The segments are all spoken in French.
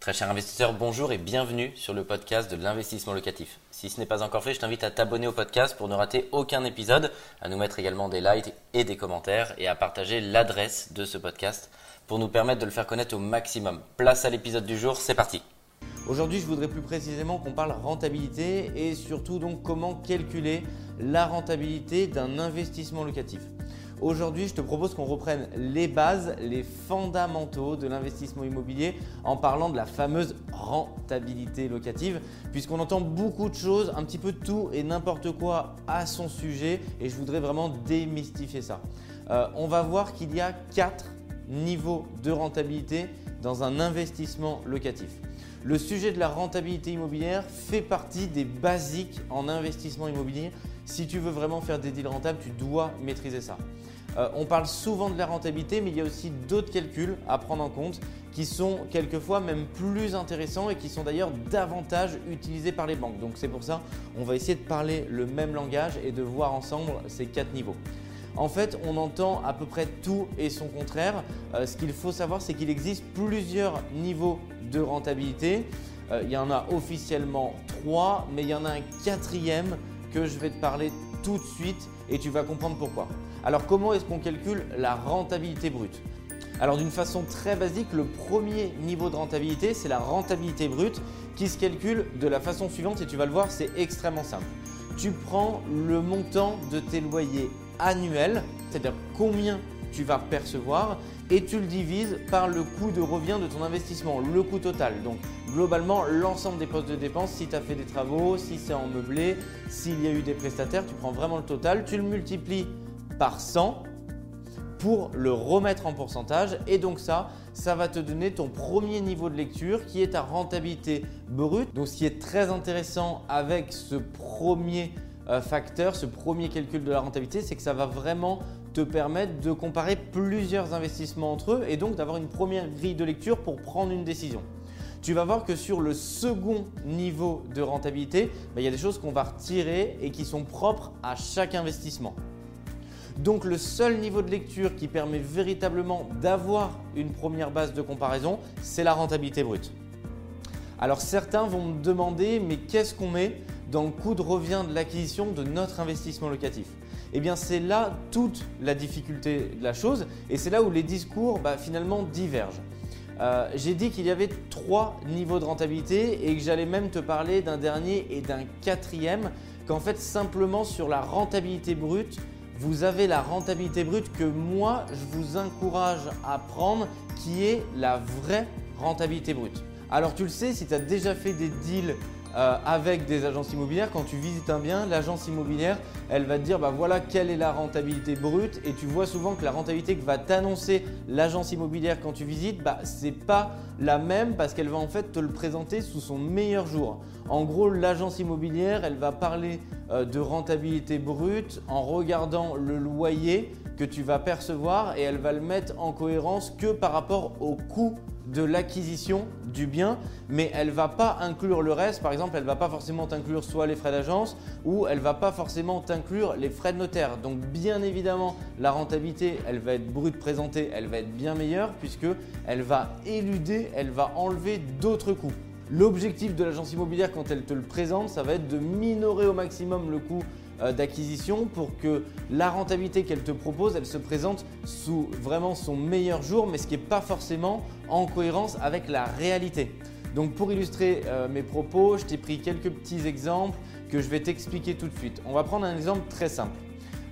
Très cher investisseur, bonjour et bienvenue sur le podcast de l'investissement locatif. Si ce n'est pas encore fait, je t'invite à t'abonner au podcast pour ne rater aucun épisode, à nous mettre également des likes et des commentaires et à partager l'adresse de ce podcast pour nous permettre de le faire connaître au maximum. Place à l'épisode du jour, c'est parti. Aujourd'hui, je voudrais plus précisément qu'on parle rentabilité et surtout donc comment calculer la rentabilité d'un investissement locatif. Aujourd'hui, je te propose qu'on reprenne les bases, les fondamentaux de l'investissement immobilier en parlant de la fameuse rentabilité locative, puisqu'on entend beaucoup de choses, un petit peu tout et n'importe quoi à son sujet, et je voudrais vraiment démystifier ça. Euh, on va voir qu'il y a quatre niveaux de rentabilité dans un investissement locatif. Le sujet de la rentabilité immobilière fait partie des basiques en investissement immobilier. Si tu veux vraiment faire des deals rentables, tu dois maîtriser ça. Euh, on parle souvent de la rentabilité, mais il y a aussi d'autres calculs à prendre en compte qui sont quelquefois même plus intéressants et qui sont d'ailleurs davantage utilisés par les banques. Donc c'est pour ça on va essayer de parler le même langage et de voir ensemble ces quatre niveaux. En fait, on entend à peu près tout et son contraire. Euh, ce qu'il faut savoir, c'est qu'il existe plusieurs niveaux de rentabilité. Euh, il y en a officiellement trois, mais il y en a un quatrième que je vais te parler tout de suite et tu vas comprendre pourquoi. Alors comment est-ce qu'on calcule la rentabilité brute? Alors d'une façon très basique, le premier niveau de rentabilité, c'est la rentabilité brute qui se calcule de la façon suivante et tu vas le voir, c'est extrêmement simple. Tu prends le montant de tes loyers annuels, c'est-à-dire combien tu vas percevoir et tu le divises par le coût de revient de ton investissement, le coût total. Donc globalement, l'ensemble des postes de dépenses, si tu as fait des travaux, si c'est en meublé, s'il y a eu des prestataires, tu prends vraiment le total, tu le multiplies par 100 pour le remettre en pourcentage et donc ça, ça va te donner ton premier niveau de lecture qui est ta rentabilité brute. Donc ce qui est très intéressant avec ce premier euh, facteur, ce premier calcul de la rentabilité, c'est que ça va vraiment te permettre de comparer plusieurs investissements entre eux et donc d'avoir une première grille de lecture pour prendre une décision. Tu vas voir que sur le second niveau de rentabilité, bah, il y a des choses qu'on va retirer et qui sont propres à chaque investissement. Donc le seul niveau de lecture qui permet véritablement d'avoir une première base de comparaison, c'est la rentabilité brute. Alors certains vont me demander, mais qu'est-ce qu'on met dans le coût de revient de l'acquisition de notre investissement locatif? Eh bien c'est là toute la difficulté de la chose et c'est là où les discours bah, finalement divergent. Euh, j'ai dit qu'il y avait trois niveaux de rentabilité et que j'allais même te parler d'un dernier et d'un quatrième, qu'en fait simplement sur la rentabilité brute, vous avez la rentabilité brute que moi, je vous encourage à prendre, qui est la vraie rentabilité brute. Alors tu le sais, si tu as déjà fait des deals euh, avec des agences immobilières, quand tu visites un bien, l'agence immobilière, elle va te dire bah voilà quelle est la rentabilité brute et tu vois souvent que la rentabilité que va t'annoncer l'agence immobilière quand tu visites, bah c'est pas la même parce qu'elle va en fait te le présenter sous son meilleur jour. En gros, l'agence immobilière, elle va parler euh, de rentabilité brute en regardant le loyer que tu vas percevoir et elle va le mettre en cohérence que par rapport au coût de l'acquisition du bien, mais elle va pas inclure le reste. Par exemple, elle va pas forcément t'inclure soit les frais d'agence ou elle va pas forcément t'inclure les frais de notaire. Donc bien évidemment, la rentabilité, elle va être brute présentée, elle va être bien meilleure puisque elle va éluder, elle va enlever d'autres coûts. L'objectif de l'agence immobilière quand elle te le présente, ça va être de minorer au maximum le coût d'acquisition pour que la rentabilité qu'elle te propose, elle se présente sous vraiment son meilleur jour, mais ce qui n'est pas forcément en cohérence avec la réalité. Donc pour illustrer euh, mes propos, je t'ai pris quelques petits exemples que je vais t'expliquer tout de suite. On va prendre un exemple très simple.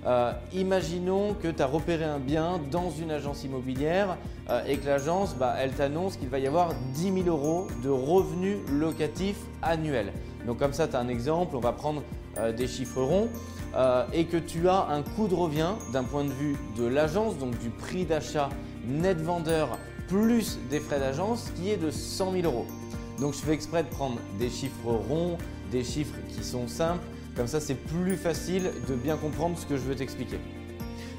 Euh, imaginons que tu as repéré un bien dans une agence immobilière et que l'agence, bah, elle t'annonce qu'il va y avoir 10 000 euros de revenus locatifs annuels. Donc comme ça, tu as un exemple, on va prendre euh, des chiffres ronds, euh, et que tu as un coût de revient d'un point de vue de l'agence, donc du prix d'achat net vendeur plus des frais d'agence qui est de 100 000 euros. Donc je fais exprès de prendre des chiffres ronds, des chiffres qui sont simples, comme ça c'est plus facile de bien comprendre ce que je veux t'expliquer.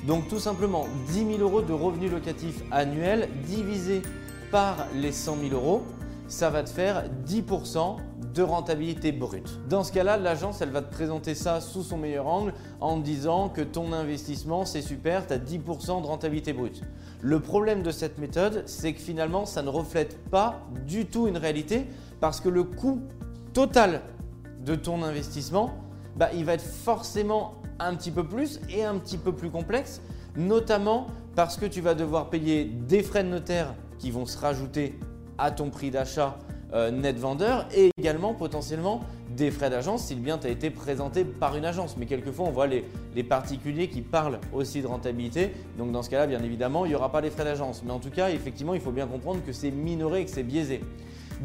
Donc tout simplement 10 000 euros de revenus locatifs annuels divisé par les 100 000 euros, ça va te faire 10% de rentabilité brute. Dans ce cas-là, l'agence, elle va te présenter ça sous son meilleur angle en disant que ton investissement, c'est super, tu as 10% de rentabilité brute. Le problème de cette méthode, c'est que finalement, ça ne reflète pas du tout une réalité parce que le coût total de ton investissement, bah, il va être forcément un petit peu plus et un petit peu plus complexe, notamment parce que tu vas devoir payer des frais de notaire qui vont se rajouter à ton prix d'achat euh, net vendeur et également potentiellement des frais d'agence si le bien t'a été présenté par une agence. Mais quelquefois, on voit les, particuliers qui parlent aussi de rentabilité. Donc dans ce cas-là, bien évidemment, il n'y aura pas les frais d'agence. Mais en tout cas, effectivement, il faut bien comprendre que c'est minoré et que c'est biaisé.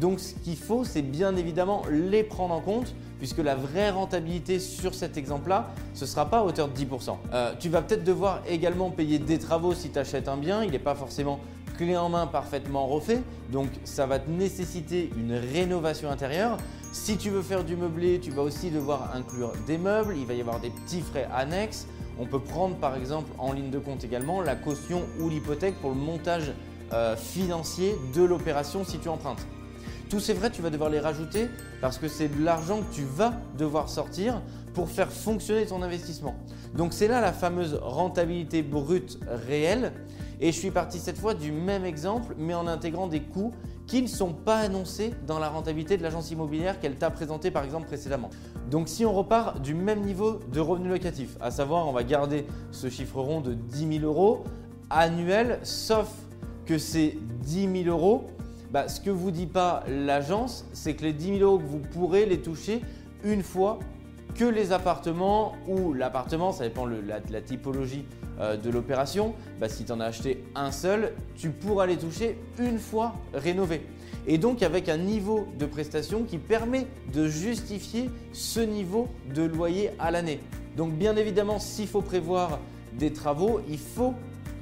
Donc ce qu'il faut, c'est bien évidemment les prendre en compte puisque la vraie rentabilité sur cet exemple-là, ce ne sera pas à hauteur de 10%. Euh, tu vas peut-être devoir également payer des travaux si tu achètes un bien. Il n'est pas forcément clé en main parfaitement refait. Donc ça va te nécessiter une rénovation intérieure. Si tu veux faire du meublé, tu vas aussi devoir inclure des meubles. Il va y avoir des petits frais annexes. On peut prendre par exemple en ligne de compte également la caution ou l'hypothèque pour le montage euh, financier de l'opération si tu empruntes. Tous ces frais, tu vas devoir les rajouter parce que c'est de l'argent que tu vas devoir sortir pour faire fonctionner ton investissement. Donc c'est là la fameuse rentabilité brute réelle et je suis parti cette fois du même exemple, mais en intégrant des coûts qui ne sont pas annoncés dans la rentabilité de l'agence immobilière qu'elle t'a présenté par exemple précédemment. Donc si on repart du même niveau de revenu locatif, à savoir on va garder ce chiffre rond de 10 000 euros annuel, sauf que ces 10 000 euros, bah, ce que vous dit pas l'agence, c'est que les 10 000 euros que vous pourrez les toucher une fois que les appartements ou l'appartement, ça dépend de la, typologie euh, de l'opération, bah, si tu en as acheté un seul, tu pourras les toucher une fois rénovés. Et donc avec un niveau de prestation qui permet de justifier ce niveau de loyer à l'année. Donc bien évidemment, s'il faut prévoir des travaux, il faut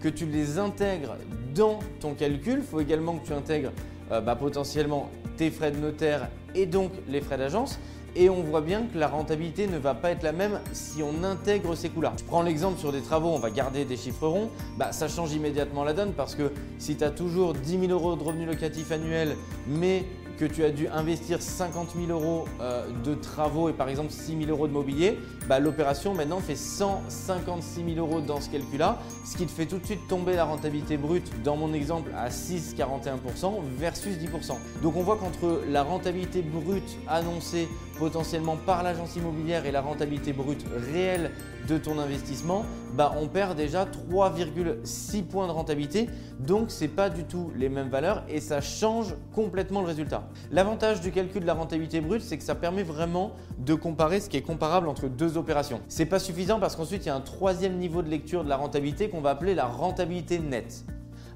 que tu les intègres dans ton calcul. Il faut également que tu intègres euh, bah, potentiellement tes frais de notaire et donc les frais d'agence et on voit bien que la rentabilité ne va pas être la même si on intègre ces coûts-là. Je prends l'exemple sur des travaux, on va garder des chiffres ronds, bah, ça change immédiatement la donne parce que si tu as toujours 10 000 euros de revenus locatifs annuels, mais que tu as dû investir 50 000 euros euh, de travaux et par exemple 6 000 euros de mobilier, bah, l'opération maintenant fait 156 000 euros dans ce calcul-là, ce qui te fait tout de suite tomber la rentabilité brute dans mon exemple à 6,41% versus 10%. Donc on voit qu'entre la rentabilité brute annoncée potentiellement par l'agence immobilière et la rentabilité brute réelle de ton investissement, bah on perd déjà 3,6 points de rentabilité. Donc ce n'est pas du tout les mêmes valeurs et ça change complètement le résultat. L'avantage du calcul de la rentabilité brute, c'est que ça permet vraiment de comparer ce qui est comparable entre deux opérations. C'est pas suffisant parce qu'ensuite il y a un troisième niveau de lecture de la rentabilité qu'on va appeler la rentabilité nette.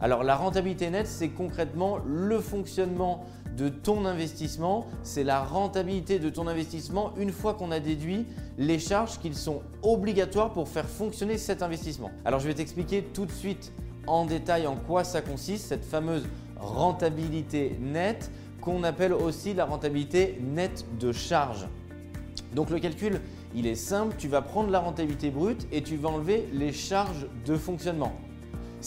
Alors la rentabilité nette, c'est concrètement le fonctionnement de ton investissement, c'est la rentabilité de ton investissement une fois qu'on a déduit les charges qui sont obligatoires pour faire fonctionner cet investissement. Alors je vais t'expliquer tout de suite en détail en quoi ça consiste, cette fameuse rentabilité nette qu'on appelle aussi la rentabilité nette de charge. Donc le calcul, il est simple, tu vas prendre la rentabilité brute et tu vas enlever les charges de fonctionnement.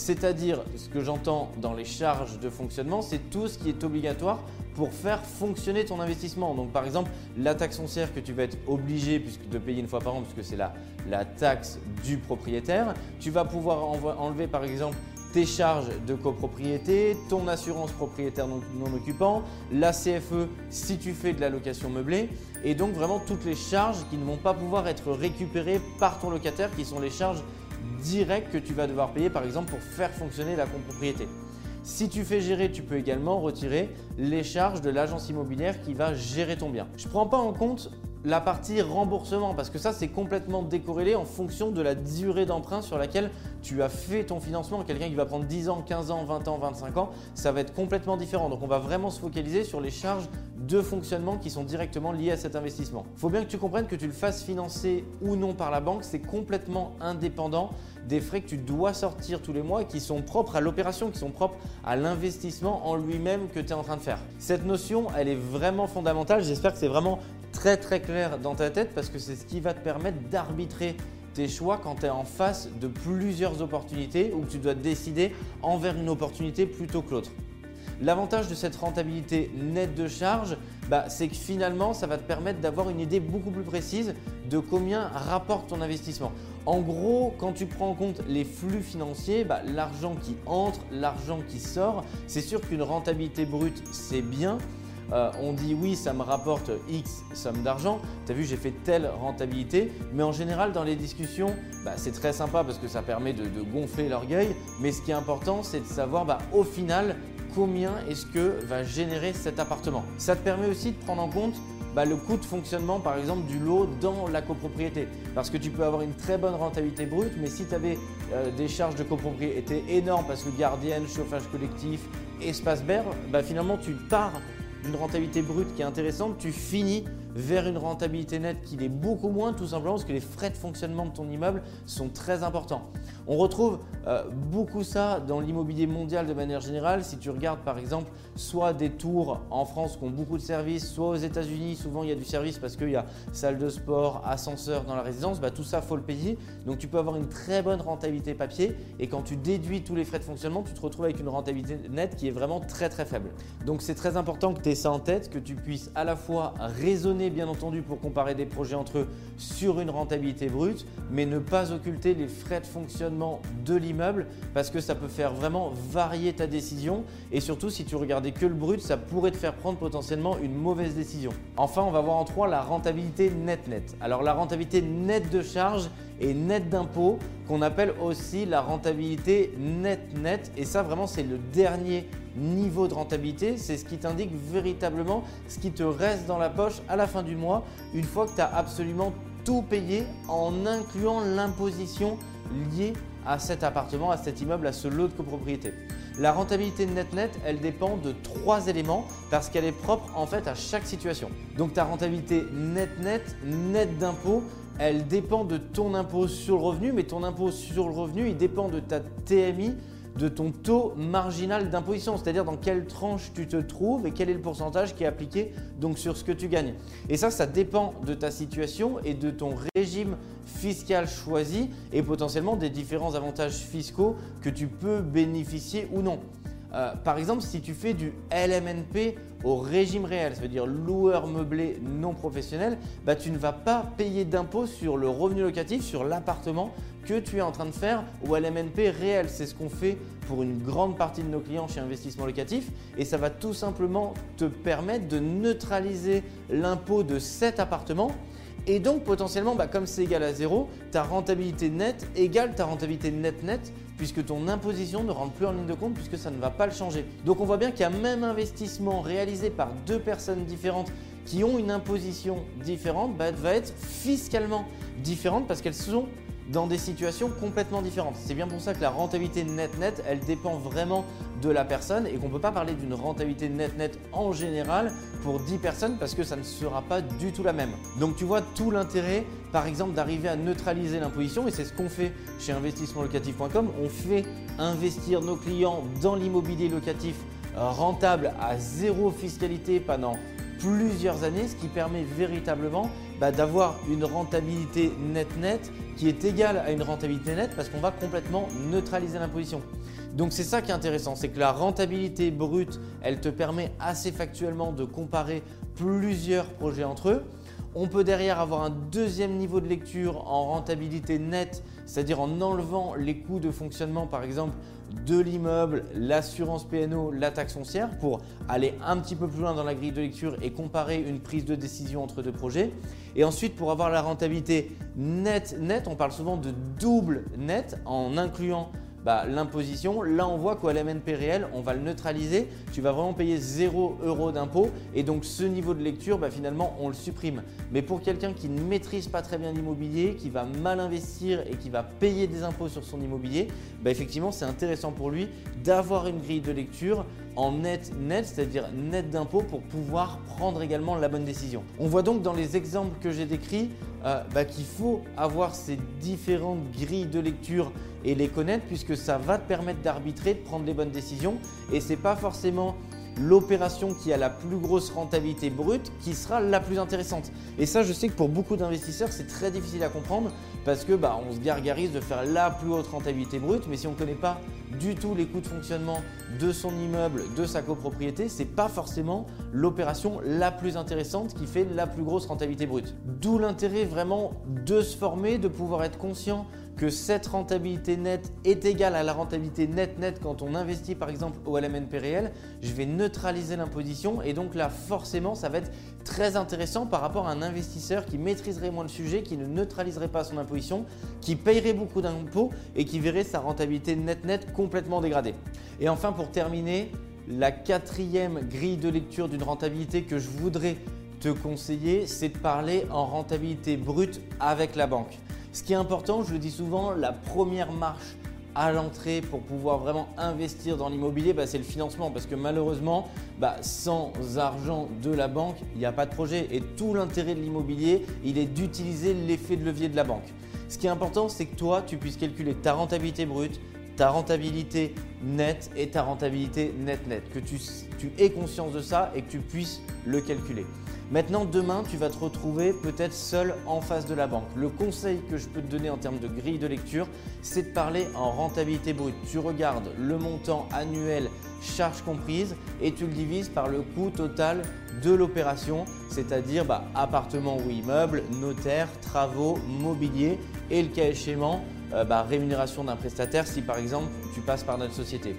C'est-à-dire, ce que j'entends dans les charges de fonctionnement, c'est tout ce qui est obligatoire pour faire fonctionner ton investissement. Donc par exemple, la taxe foncière que tu vas être obligé de payer une fois par an, puisque c'est la, la taxe du propriétaire, tu vas pouvoir enlever par exemple tes charges de copropriété, ton assurance propriétaire non, non, occupant, la CFE si tu fais de la location meublée et donc vraiment toutes les charges qui ne vont pas pouvoir être récupérées par ton locataire qui sont les charges directes que tu vas devoir payer par exemple pour faire fonctionner la copropriété. Si tu fais gérer, tu peux également retirer les charges de l'agence immobilière qui va gérer ton bien. Je ne prends pas en compte la partie remboursement parce que ça c'est complètement décorrélé en fonction de la durée d'emprunt sur laquelle tu as fait ton financement. Quelqu'un qui va prendre 10 ans, 15 ans, 20 ans, 25 ans, ça va être complètement différent. Donc on va vraiment se focaliser sur les charges de fonctionnement qui sont directement liées à cet investissement. Il faut bien que tu comprennes que tu le fasses financer ou non par la banque, c'est complètement indépendant des frais que tu dois sortir tous les mois qui sont propres à l'opération, qui sont propres à l'investissement en lui-même que tu es en train de faire. Cette notion, elle est vraiment fondamentale. J'espère que c'est vraiment très très clair dans ta tête parce que c'est ce qui va te permettre d'arbitrer tes choix quand tu es en face de plusieurs opportunités ou que tu dois décider envers une opportunité plutôt que l'autre. L'avantage de cette rentabilité nette de charge, bah, c'est que finalement, ça va te permettre d'avoir une idée beaucoup plus précise de combien rapporte ton investissement. En gros, quand tu prends en compte les flux financiers, bah, l'argent qui entre, l'argent qui sort, c'est sûr qu'une rentabilité brute, c'est bien. Euh, on dit oui, ça me rapporte X somme d'argent. Tu as vu, j'ai fait telle rentabilité. Mais en général, dans les discussions, bah, c'est très sympa parce que ça permet de, gonfler l'orgueil. Mais ce qui est important, c'est de savoir bah, au final combien est-ce que va générer cet appartement. Ça te permet aussi de prendre en compte bah, le coût de fonctionnement par exemple du lot dans la copropriété. Parce que tu peux avoir une très bonne rentabilité brute, mais si tu avais euh, des charges de copropriété énormes parce que gardienne, chauffage collectif, espace vert, finalement tu pars d'une rentabilité brute qui est intéressante, tu finis vers une rentabilité nette qui est beaucoup moins, tout simplement parce que les frais de fonctionnement de ton immeuble sont très importants. On retrouve euh, beaucoup ça dans l'immobilier mondial de manière générale. Si tu regardes par exemple soit des tours en France qui ont beaucoup de services, soit aux États-Unis, souvent il y a du service parce qu'il y a salle de sport, ascenseur dans la résidence, bah, tout ça faut le payer. Donc tu peux avoir une très bonne rentabilité papier et quand tu déduis tous les frais de fonctionnement, tu te retrouves avec une rentabilité nette qui est vraiment très très faible. Donc c'est très important que tu aies ça en tête, que tu puisses à la fois raisonner bien entendu pour comparer des projets entre eux sur une rentabilité brute, mais ne pas occulter les frais de fonctionnement de l'immeuble parce que ça peut faire vraiment varier ta décision et surtout si tu regardais que le brut, ça pourrait te faire prendre potentiellement une mauvaise décision. Enfin, on va voir en trois la rentabilité net-net. Alors la rentabilité nette de charge et nette d'impôt qu'on appelle aussi la rentabilité net-net et ça vraiment c'est le dernier niveau de rentabilité, c'est ce qui t'indique véritablement ce qui te reste dans la poche à la fin du mois une fois que tu as absolument tout payé en incluant l'imposition liée à cet appartement, à cet immeuble, à ce lot de copropriété. La rentabilité net-net, elle dépend de trois éléments parce qu'elle est propre en fait à chaque situation. Donc ta rentabilité net-net, net d'impôt, elle dépend de ton impôt sur le revenu, mais ton impôt sur le revenu, il dépend de ta TMI, de ton taux marginal d'imposition, c'est-à-dire dans quelle tranche tu te trouves et quel est le pourcentage qui est appliqué donc sur ce que tu gagnes. Et ça, ça dépend de ta situation et de ton régime fiscal choisi et potentiellement des différents avantages fiscaux que tu peux bénéficier ou non. Euh, par exemple, si tu fais du LMNP au régime réel, ça veut dire loueur meublé non professionnel, bah, tu ne vas pas payer d'impôt sur le revenu locatif, sur l'appartement que tu es en train de faire au LMNP réel. C'est ce qu'on fait pour une grande partie de nos clients chez Investissement Locatif et ça va tout simplement te permettre de neutraliser l'impôt de cet appartement et donc potentiellement, bah, comme c'est égal à zéro, ta rentabilité nette égale ta rentabilité nette nette puisque ton imposition ne rentre plus en ligne de compte puisque ça ne va pas le changer. Donc on voit bien qu'un même investissement réalisé par deux personnes différentes qui ont une imposition différente bah, va être fiscalement différente parce qu'elles sont dans des situations complètement différentes. C'est bien pour ça que la rentabilité net-net, elle dépend vraiment de la personne et qu'on ne peut pas parler d'une rentabilité net-net en général pour 10 personnes parce que ça ne sera pas du tout la même. Donc tu vois tout l'intérêt par exemple d'arriver à neutraliser l'imposition et c'est ce qu'on fait chez investissementlocatif.com. On fait investir nos clients dans l'immobilier locatif rentable à zéro fiscalité pendant plusieurs années, ce qui permet véritablement bah, d'avoir une rentabilité net-net qui est égale à une rentabilité nette parce qu'on va complètement neutraliser l'imposition. Donc c'est ça qui est intéressant, c'est que la rentabilité brute, elle te permet assez factuellement de comparer plusieurs projets entre eux. On peut derrière avoir un deuxième niveau de lecture en rentabilité nette, c'est-à-dire en enlevant les coûts de fonctionnement par exemple de l'immeuble, l'assurance PNO, la taxe foncière pour aller un petit peu plus loin dans la grille de lecture et comparer une prise de décision entre deux projets. Et ensuite pour avoir la rentabilité nette nette, on parle souvent de double net en incluant bah, l'imposition. Là, on voit qu'au LMNP réel, on va le neutraliser. Tu vas vraiment payer 0 euros d'impôt. Et donc, ce niveau de lecture, bah, finalement, on le supprime. Mais pour quelqu'un qui ne maîtrise pas très bien l'immobilier, qui va mal investir et qui va payer des impôts sur son immobilier, bah, effectivement, c'est intéressant pour lui d'avoir une grille de lecture net net, c'est-à-dire net d'impôt pour pouvoir prendre également la bonne décision. On voit donc dans les exemples que j'ai décrits euh, bah, qu'il faut avoir ces différentes grilles de lecture et les connaître puisque ça va te permettre d'arbitrer, de prendre les bonnes décisions et c'est pas forcément l'opération qui a la plus grosse rentabilité brute qui sera la plus intéressante. Et ça, je sais que pour beaucoup d'investisseurs, c'est très difficile à comprendre parce que bah, on se gargarise de faire la plus haute rentabilité brute, mais si on ne connaît pas du tout les coûts de fonctionnement de son immeuble, de sa copropriété, c'est pas forcément l'opération la plus intéressante qui fait la plus grosse rentabilité brute. D'où l'intérêt vraiment de se former, de pouvoir être conscient que cette rentabilité nette est égale à la rentabilité nette nette quand on investit par exemple au LMNP réel, je vais neutraliser l'imposition et donc là forcément ça va être très intéressant par rapport à un investisseur qui maîtriserait moins le sujet, qui ne neutraliserait pas son imposition, qui payerait beaucoup d'impôts et qui verrait sa rentabilité nette nette complètement dégradée. Et enfin pour terminer, la quatrième grille de lecture d'une rentabilité que je voudrais te conseiller, c'est de parler en rentabilité brute avec la banque. Ce qui est important, je le dis souvent, la première marche à l'entrée pour pouvoir vraiment investir dans l'immobilier, bah, c'est le financement. Parce que malheureusement, bah, sans argent de la banque, il n'y a pas de projet. Et tout l'intérêt de l'immobilier, il est d'utiliser l'effet de levier de la banque. Ce qui est important, c'est que toi, tu puisses calculer ta rentabilité brute, ta rentabilité nette et ta rentabilité net-net. Que tu, tu aies conscience de ça et que tu puisses le calculer. Maintenant, demain, tu vas te retrouver peut-être seul en face de la banque. Le conseil que je peux te donner en termes de grille de lecture, c'est de parler en rentabilité brute. Tu regardes le montant annuel, charges comprises, et tu le divises par le coût total de l'opération, c'est-à-dire bah, appartement ou immeuble, notaire, travaux, mobilier et le cas échéant, euh, bah, rémunération d'un prestataire si par exemple tu passes par notre société.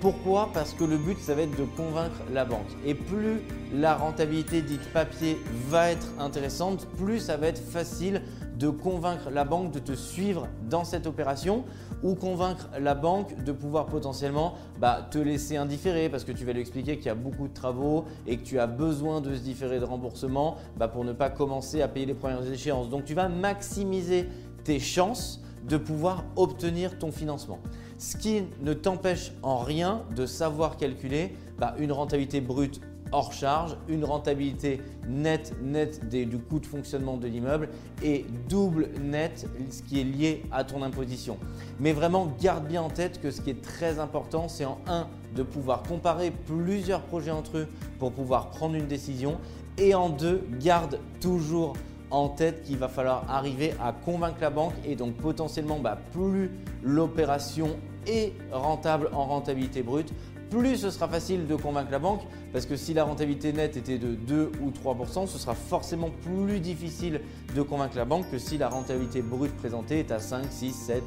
Pourquoi? Parce que le but, ça va être de convaincre la banque. Et plus la rentabilité dite papier va être intéressante, plus ça va être facile de convaincre la banque de te suivre dans cette opération ou convaincre la banque de pouvoir potentiellement bah, te laisser indifférer parce que tu vas lui expliquer qu'il y a beaucoup de travaux et que tu as besoin de ce différé de remboursement bah, pour ne pas commencer à payer les premières échéances. Donc tu vas maximiser tes chances de pouvoir obtenir ton financement. Ce qui ne t'empêche en rien de savoir calculer bah, une rentabilité brute hors charge, une rentabilité nette nette du coût de fonctionnement de l'immeuble et double net ce qui est lié à ton imposition. Mais vraiment garde bien en tête que ce qui est très important c'est en un de pouvoir comparer plusieurs projets entre eux pour pouvoir prendre une décision et en deux garde toujours en tête qu'il va falloir arriver à convaincre la banque et donc potentiellement bah, plus l'opération est rentable en rentabilité brute, plus ce sera facile de convaincre la banque parce que si la rentabilité nette était de 2 ou 3%, ce sera forcément plus difficile de convaincre la banque que si la rentabilité brute présentée est à 5, 6, 7,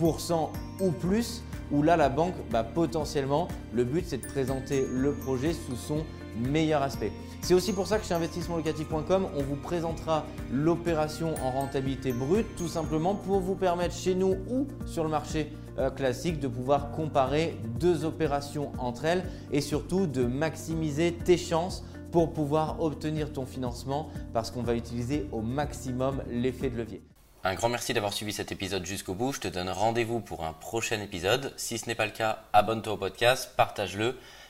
8% ou plus où là la banque, bah, potentiellement, le but c'est de présenter le projet sous son meilleur aspect. C'est aussi pour ça que chez investissementlocatif.com, on vous présentera l'opération en rentabilité brute, tout simplement pour vous permettre chez nous ou sur le marché euh, classique de pouvoir comparer deux opérations entre elles et surtout de maximiser tes chances pour pouvoir obtenir ton financement parce qu'on va utiliser au maximum l'effet de levier. Un grand merci d'avoir suivi cet épisode jusqu'au bout. Je te donne rendez-vous pour un prochain épisode. Si ce n'est pas le cas, abonne-toi au podcast, partage-le,